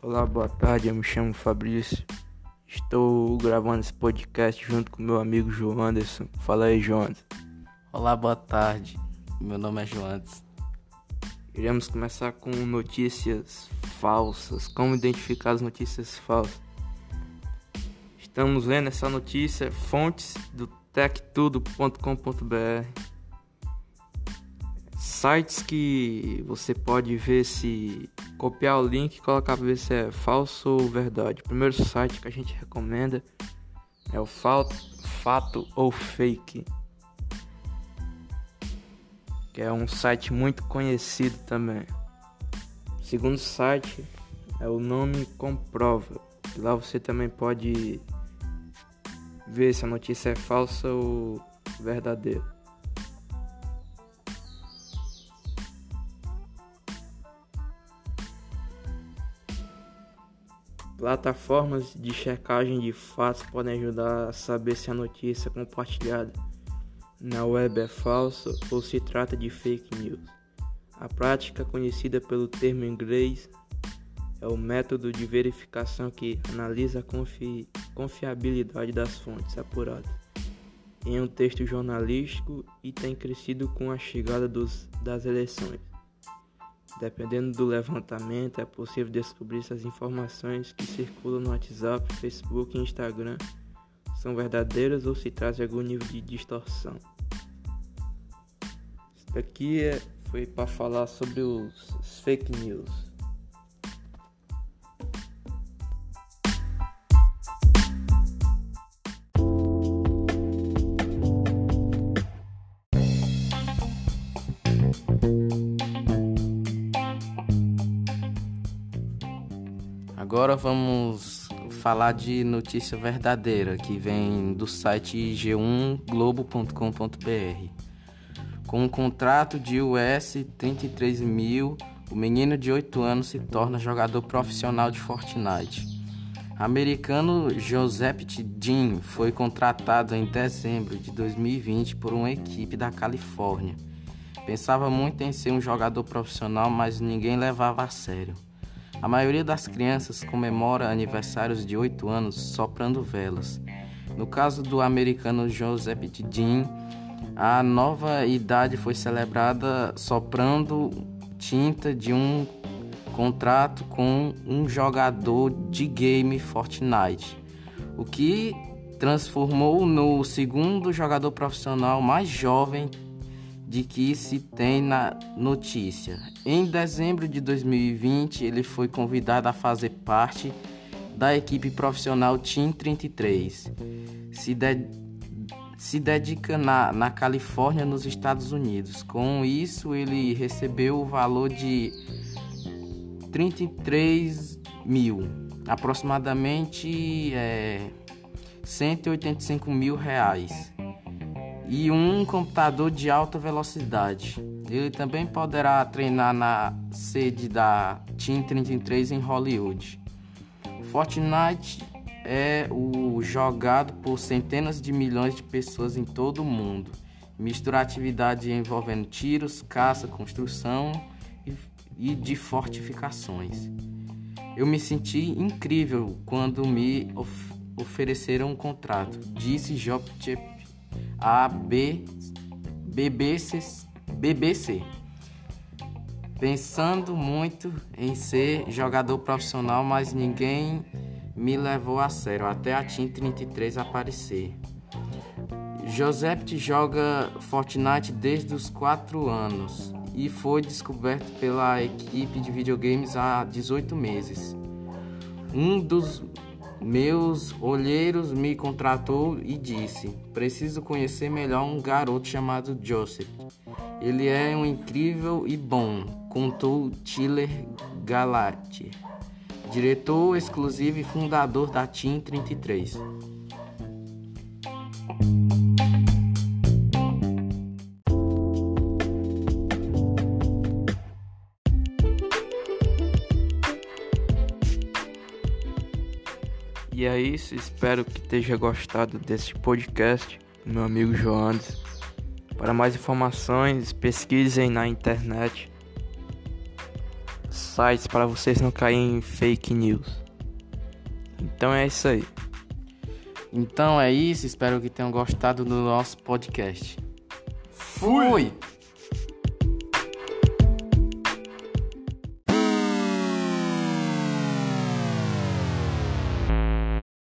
Olá, boa tarde. Eu me chamo Fabrício. Estou gravando esse podcast junto com meu amigo João Anderson. Fala aí, João Anderson. Olá, boa tarde. Meu nome é João. Iremos começar com notícias falsas. Como identificar as notícias falsas? Estamos lendo essa notícia, fontes do tectudo.com.br. Sites que você pode ver se copiar o link e colocar para ver se é falso ou verdade. O primeiro site que a gente recomenda é o Fato, Fato ou Fake, que é um site muito conhecido também. O segundo site é o Nome Comprova. Lá você também pode ver se a notícia é falsa ou verdadeira. Plataformas de checagem de fatos podem ajudar a saber se a notícia compartilhada na web é falsa ou se trata de fake news. A prática, conhecida pelo termo inglês, é o método de verificação que analisa a confi confiabilidade das fontes apuradas em um texto jornalístico e tem crescido com a chegada dos, das eleições. Dependendo do levantamento, é possível descobrir se as informações que circulam no WhatsApp, Facebook e Instagram são verdadeiras ou se trazem algum nível de distorção. Isso daqui é, foi para falar sobre os fake news. Agora vamos falar de notícia verdadeira que vem do site g1globo.com.br. Com um contrato de US 33 mil, o menino de 8 anos se torna jogador profissional de Fortnite. Americano Joseph Dean foi contratado em dezembro de 2020 por uma equipe da Califórnia. Pensava muito em ser um jogador profissional, mas ninguém levava a sério. A maioria das crianças comemora aniversários de 8 anos soprando velas. No caso do americano Joseph Dean, a nova idade foi celebrada soprando tinta de um contrato com um jogador de game Fortnite, o que transformou no segundo jogador profissional mais jovem de que se tem na notícia. Em dezembro de 2020, ele foi convidado a fazer parte da equipe profissional Team 33. Se, de, se dedica na, na Califórnia, nos Estados Unidos. Com isso, ele recebeu o valor de 33 mil, aproximadamente é, 185 mil reais e um computador de alta velocidade. Ele também poderá treinar na sede da Team 33 em Hollywood. Fortnite é o jogado por centenas de milhões de pessoas em todo o mundo. Mistura atividade envolvendo tiros, caça, construção e de fortificações. Eu me senti incrível quando me of ofereceram um contrato, disse Job a B, BBC, BBC. Pensando muito em ser jogador profissional, mas ninguém me levou a sério até a Team 33 aparecer. Joseph joga Fortnite desde os 4 anos e foi descoberto pela equipe de videogames há 18 meses. Um dos meus olheiros me contratou e disse: Preciso conhecer melhor um garoto chamado Joseph. Ele é um incrível e bom, contou Tiller Galati, diretor exclusivo e fundador da Team 33. E é isso, espero que tenha gostado desse podcast, meu amigo Joandes. Para mais informações, pesquisem na internet. sites para vocês não caírem em fake news. Então é isso aí. Então é isso, espero que tenham gostado do nosso podcast. Fui!